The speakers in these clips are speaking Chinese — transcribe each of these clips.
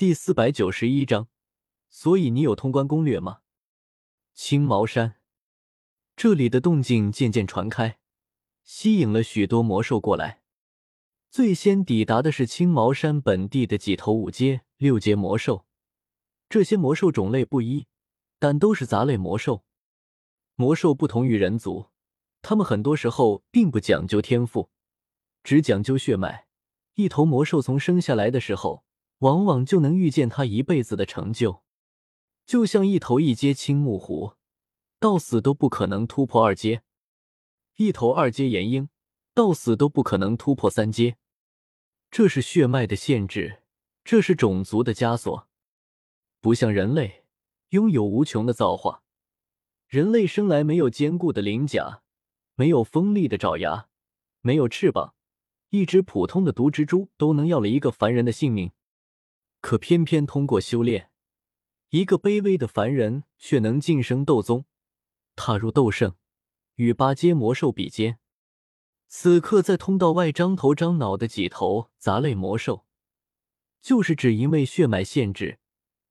第四百九十一章，所以你有通关攻略吗？青毛山，这里的动静渐渐传开，吸引了许多魔兽过来。最先抵达的是青毛山本地的几头五阶、六阶魔兽。这些魔兽种类不一，但都是杂类魔兽。魔兽不同于人族，他们很多时候并不讲究天赋，只讲究血脉。一头魔兽从生下来的时候，往往就能预见他一辈子的成就。就像一头一阶青木狐，到死都不可能突破二阶；一头二阶岩鹰，到死都不可能突破三阶。这是血脉的限制，这是种族的枷锁。不像人类，拥有无穷的造化。人类生来没有坚固的鳞甲，没有锋利的爪牙，没有翅膀，一只普通的毒蜘蛛都能要了一个凡人的性命。可偏偏通过修炼，一个卑微的凡人却能晋升斗宗，踏入斗圣，与八阶魔兽比肩。此刻在通道外张头张脑的几头杂类魔兽，就是只因为血脉限制。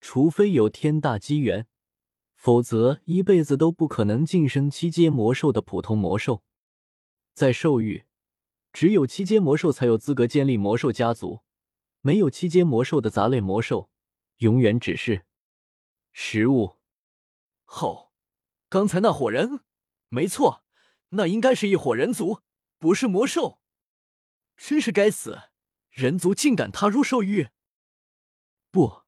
除非有天大机缘，否则一辈子都不可能晋升七阶魔兽的普通魔兽。在兽域，只有七阶魔兽才有资格建立魔兽家族，没有七阶魔兽的杂类魔兽，永远只是食物。吼！刚才那伙人，没错，那应该是一伙人族，不是魔兽。真是该死，人族竟敢踏入兽域！不。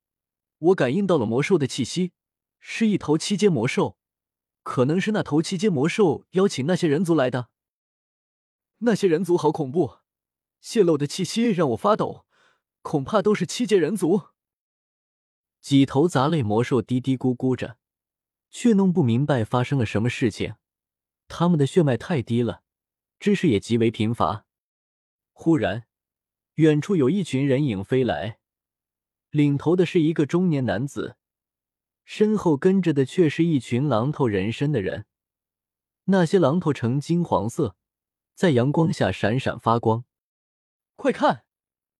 我感应到了魔兽的气息，是一头七阶魔兽，可能是那头七阶魔兽邀请那些人族来的。那些人族好恐怖，泄露的气息让我发抖，恐怕都是七阶人族。几头杂类魔兽嘀嘀咕咕着，却弄不明白发生了什么事情。他们的血脉太低了，知识也极为贫乏。忽然，远处有一群人影飞来。领头的是一个中年男子，身后跟着的却是一群狼头人身的人。那些狼头呈金黄色，在阳光下闪闪发光。快看，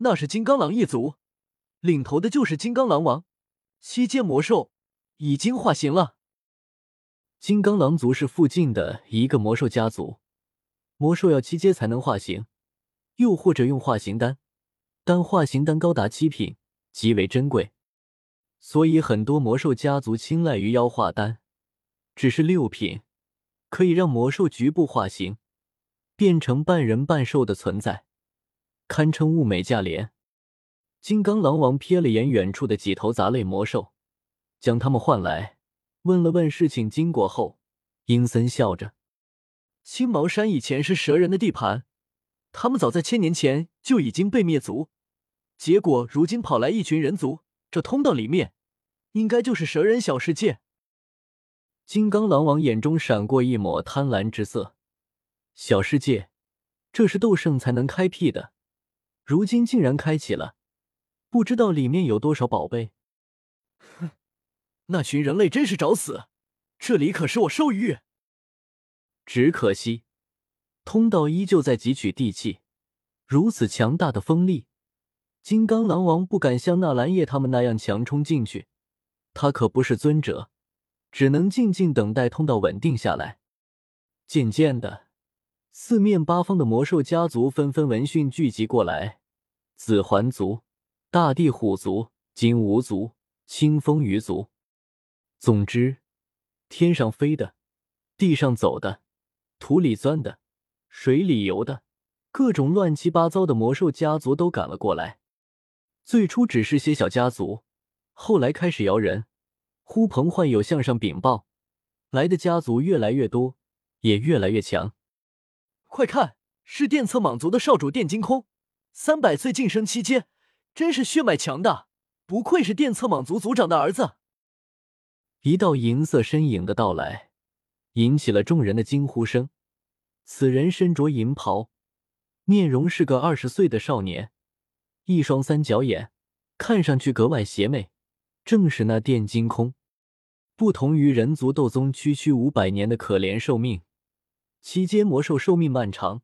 那是金刚狼一族，领头的就是金刚狼王，七阶魔兽已经化形了。金刚狼族是附近的一个魔兽家族，魔兽要七阶才能化形，又或者用化形丹，但化形丹高达七品。极为珍贵，所以很多魔兽家族青睐于妖化丹。只是六品，可以让魔兽局部化形，变成半人半兽的存在，堪称物美价廉。金刚狼王瞥了眼远处的几头杂类魔兽，将他们唤来，问了问事情经过后，阴森笑着：“青毛山以前是蛇人的地盘，他们早在千年前就已经被灭族。”结果如今跑来一群人族，这通道里面应该就是蛇人小世界。金刚狼王眼中闪过一抹贪婪之色。小世界，这是斗圣才能开辟的，如今竟然开启了，不知道里面有多少宝贝。哼，那群人类真是找死！这里可是我兽域。只可惜，通道依旧在汲取地气，如此强大的风力。金刚狼王不敢像纳兰叶他们那样强冲进去，他可不是尊者，只能静静等待通道稳定下来。渐渐的，四面八方的魔兽家族纷纷闻讯聚集过来：紫环族、大地虎族、金乌族、清风鱼族。总之，天上飞的、地上走的、土里钻的、水里游的，各种乱七八糟的魔兽家族都赶了过来。最初只是些小家族，后来开始摇人，呼朋唤友向上禀报，来的家族越来越多，也越来越强。快看，是电测蟒族的少主电金空，三百岁晋升七阶，真是血脉强大，不愧是电测蟒族族长的儿子。一道银色身影的到来，引起了众人的惊呼声。此人身着银袍，面容是个二十岁的少年。一双三角眼，看上去格外邪魅，正是那电金空。不同于人族斗宗区区五百年的可怜寿命，七阶魔兽寿命漫长，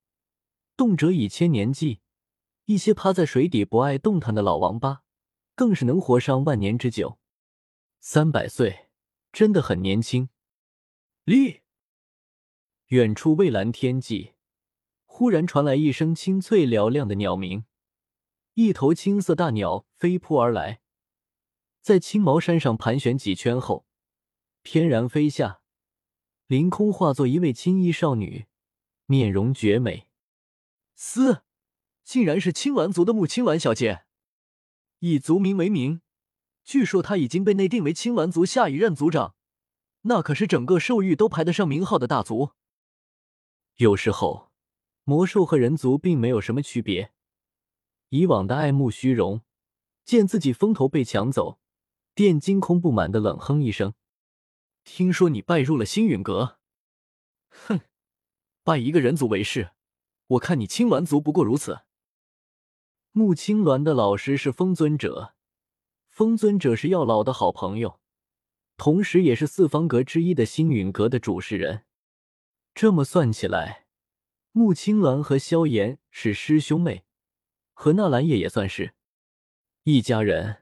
动辄以千年计。一些趴在水底不爱动弹的老王八，更是能活上万年之久。三百岁真的很年轻。立，远处蔚蓝天际，忽然传来一声清脆嘹亮的鸟鸣，一头青色大鸟飞扑而来，在青毛山上盘旋几圈后，翩然飞下，凌空化作一位青衣少女，面容绝美。嘶，竟然是青鸾族的穆青鸾小姐，以族名为名，据说她已经被内定为青鸾族下一任族长。那可是整个兽域都排得上名号的大族。有时候，魔兽和人族并没有什么区别。以往的爱慕虚荣，见自己风头被抢走，电惊空不满的冷哼一声：“听说你拜入了星陨阁？哼，拜一个人族为师，我看你青鸾族不过如此。”穆青鸾的老师是风尊者，风尊者是药老的好朋友。同时，也是四方阁之一的星陨阁的主事人。这么算起来，穆青鸾和萧炎是师兄妹，和纳兰叶也算是一家人。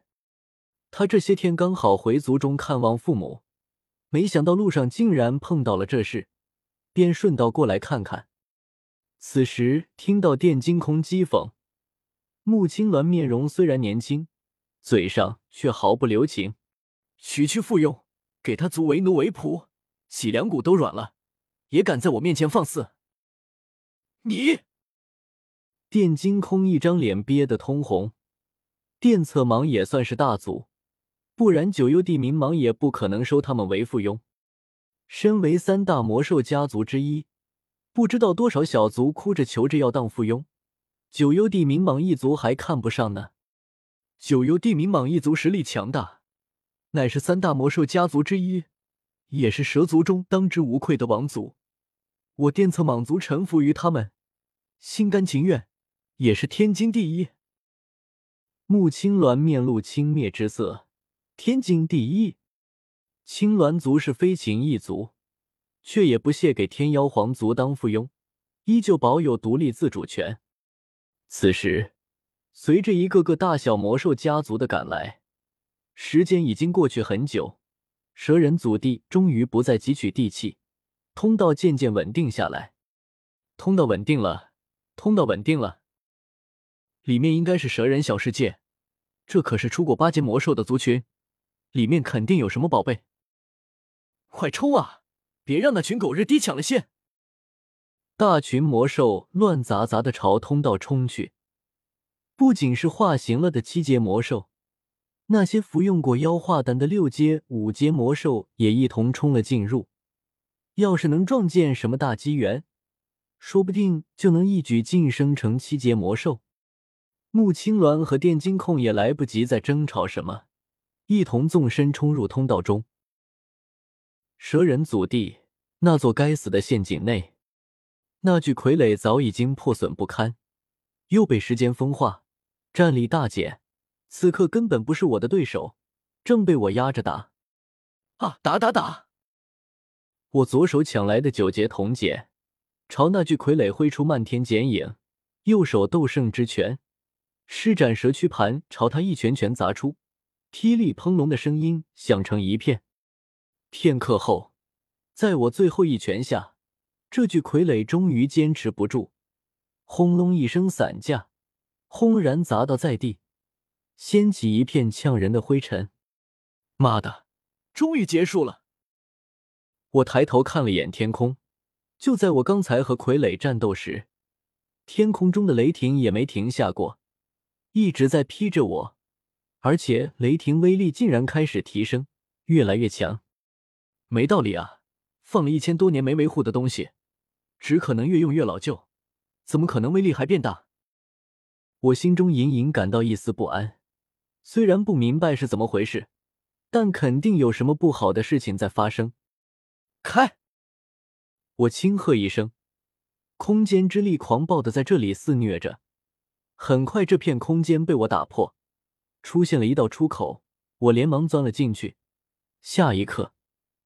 他这些天刚好回族中看望父母，没想到路上竟然碰到了这事，便顺道过来看看。此时听到电惊空讥讽，穆青鸾面容虽然年轻，嘴上却毫不留情，区区附庸。给他族为奴为仆，脊梁骨都软了，也敢在我面前放肆！你电惊空一张脸憋得通红。电策芒也算是大族，不然九幽地冥芒也不可能收他们为附庸。身为三大魔兽家族之一，不知道多少小族哭着求着要当附庸，九幽地冥蟒一族还看不上呢。九幽地冥蟒一族实力强大。乃是三大魔兽家族之一，也是蛇族中当之无愧的王族。我电策蟒族臣服于他们，心甘情愿，也是天经地义。穆青鸾面露轻蔑之色，天经地义。青鸾族是飞禽一族，却也不屑给天妖皇族当附庸，依旧保有独立自主权。此时，随着一个个大小魔兽家族的赶来。时间已经过去很久，蛇人祖地终于不再汲取地气，通道渐渐稳定下来。通道稳定了，通道稳定了。里面应该是蛇人小世界，这可是出过八阶魔兽的族群，里面肯定有什么宝贝。快冲啊！别让那群狗日低抢了先！大群魔兽乱杂杂的朝通道冲去，不仅是化形了的七阶魔兽。那些服用过妖化丹的六阶、五阶魔兽也一同冲了进入。要是能撞见什么大机缘，说不定就能一举晋升成七阶魔兽。穆青鸾和电金控也来不及再争吵什么，一同纵身冲入通道中。蛇人祖地那座该死的陷阱内，那具傀儡早已经破损不堪，又被时间风化，战力大减。此刻根本不是我的对手，正被我压着打。啊！打打打！我左手抢来的九节铜剪，朝那具傀儡挥出漫天剪影；右手斗圣之拳，施展蛇躯盘，朝他一拳拳砸出，霹雳砰隆的声音响成一片。片刻后，在我最后一拳下，这具傀儡终于坚持不住，轰隆一声散架，轰然砸倒在地。掀起一片呛人的灰尘，妈的，终于结束了！我抬头看了眼天空，就在我刚才和傀儡战斗时，天空中的雷霆也没停下过，一直在劈着我，而且雷霆威力竟然开始提升，越来越强。没道理啊！放了一千多年没维护的东西，只可能越用越老旧，怎么可能威力还变大？我心中隐隐感到一丝不安。虽然不明白是怎么回事，但肯定有什么不好的事情在发生。开！我轻喝一声，空间之力狂暴的在这里肆虐着。很快，这片空间被我打破，出现了一道出口。我连忙钻了进去。下一刻，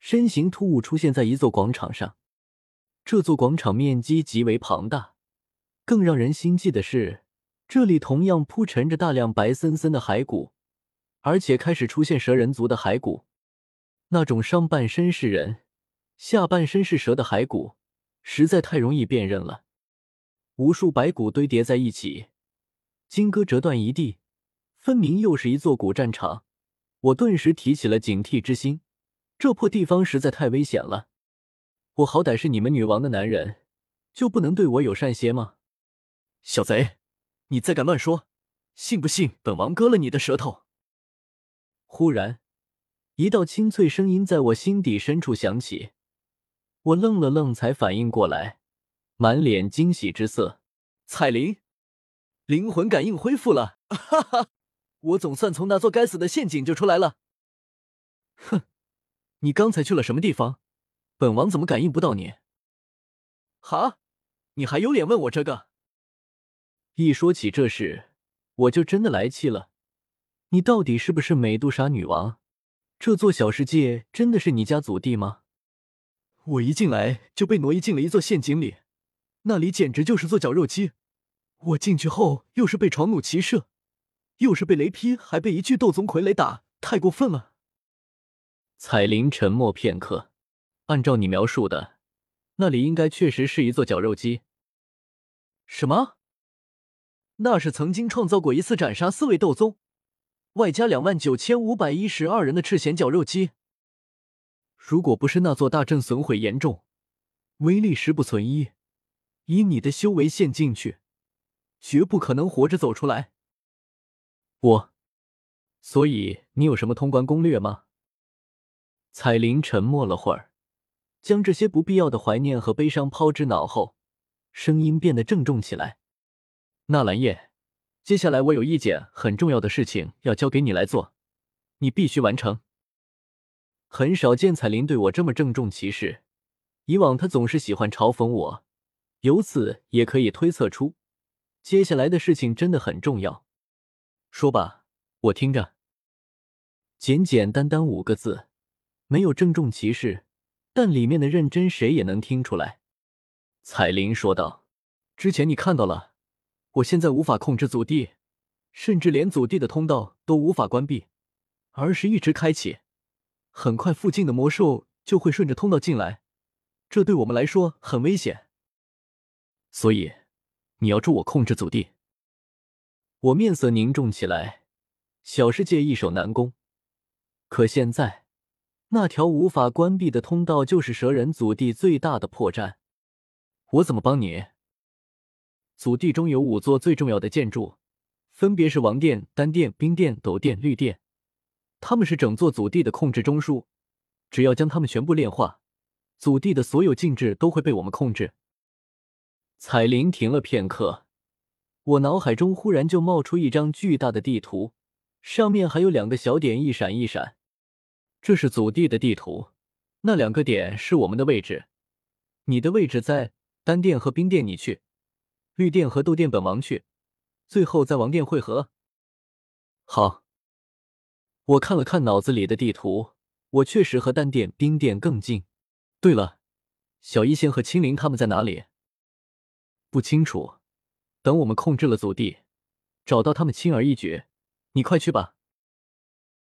身形突兀出现在一座广场上。这座广场面积极为庞大，更让人心悸的是。这里同样铺陈着大量白森森的骸骨，而且开始出现蛇人族的骸骨，那种上半身是人、下半身是蛇的骸骨，实在太容易辨认了。无数白骨堆叠在一起，金戈折断一地，分明又是一座古战场。我顿时提起了警惕之心，这破地方实在太危险了。我好歹是你们女王的男人，就不能对我友善些吗？小贼，你再敢乱说，信不信本王割了你的舌头？忽然，一道清脆声音在我心底深处响起，我愣了愣，才反应过来。满脸惊喜之色，彩铃，灵魂感应恢复了，哈哈，我总算从那座该死的陷阱救出来了。哼，你刚才去了什么地方？本王怎么感应不到你？哈，你还有脸问我这个？一说起这事，我就真的来气了。你到底是不是美杜莎女王？这座小世界真的是你家祖地吗？我一进来就被挪移进了一座陷阱里。那里简直就是做绞肉机，我进去后又是被床弩齐射，又是被雷劈，还被一具斗宗傀儡打，太过分了。彩铃沉默片刻，按照你描述的，那里应该确实是一座绞肉机。什么？那是曾经创造过一次斩杀四位斗宗，外加两万九千五百一十二人的赤藓绞肉机。如果不是那座大阵损毁严重，威力十不存一。以你的修为陷进去，绝不可能活着走出来。我，所以你有什么通关攻略吗？彩铃沉默了会儿，将这些不必要的怀念和悲伤抛之脑后，声音变得郑重起来。纳兰叶，接下来我有一件很重要的事情要交给你来做，你必须完成。很少见彩铃对我这么郑重其事，以往她总是喜欢嘲讽我。由此也可以推测出，接下来的事情真的很重要。说吧，我听着。简简单单五个字，没有郑重其事，但里面的认真谁也能听出来。彩铃说道：“之前你看到了，我现在无法控制祖地，甚至连祖地的通道都无法关闭，而是一直开启。很快，附近的魔兽就会顺着通道进来，这对我们来说很危险。”所以，你要助我控制祖地。我面色凝重起来。小世界易守难攻，可现在那条无法关闭的通道就是蛇人祖地最大的破绽。我怎么帮你？祖地中有五座最重要的建筑，分别是王殿、丹殿、冰殿、斗殿、绿殿，他们是整座祖地的控制中枢。只要将他们全部炼化，祖地的所有禁制都会被我们控制。彩铃停了片刻，我脑海中忽然就冒出一张巨大的地图，上面还有两个小点一闪一闪。这是祖地的地图，那两个点是我们的位置。你的位置在丹殿和冰殿，你去；绿殿和斗殿，本王去。最后在王殿汇合。好，我看了看脑子里的地图，我确实和丹殿、冰殿更近。对了，小医仙和青灵他们在哪里？不清楚，等我们控制了祖地，找到他们轻而易举。你快去吧。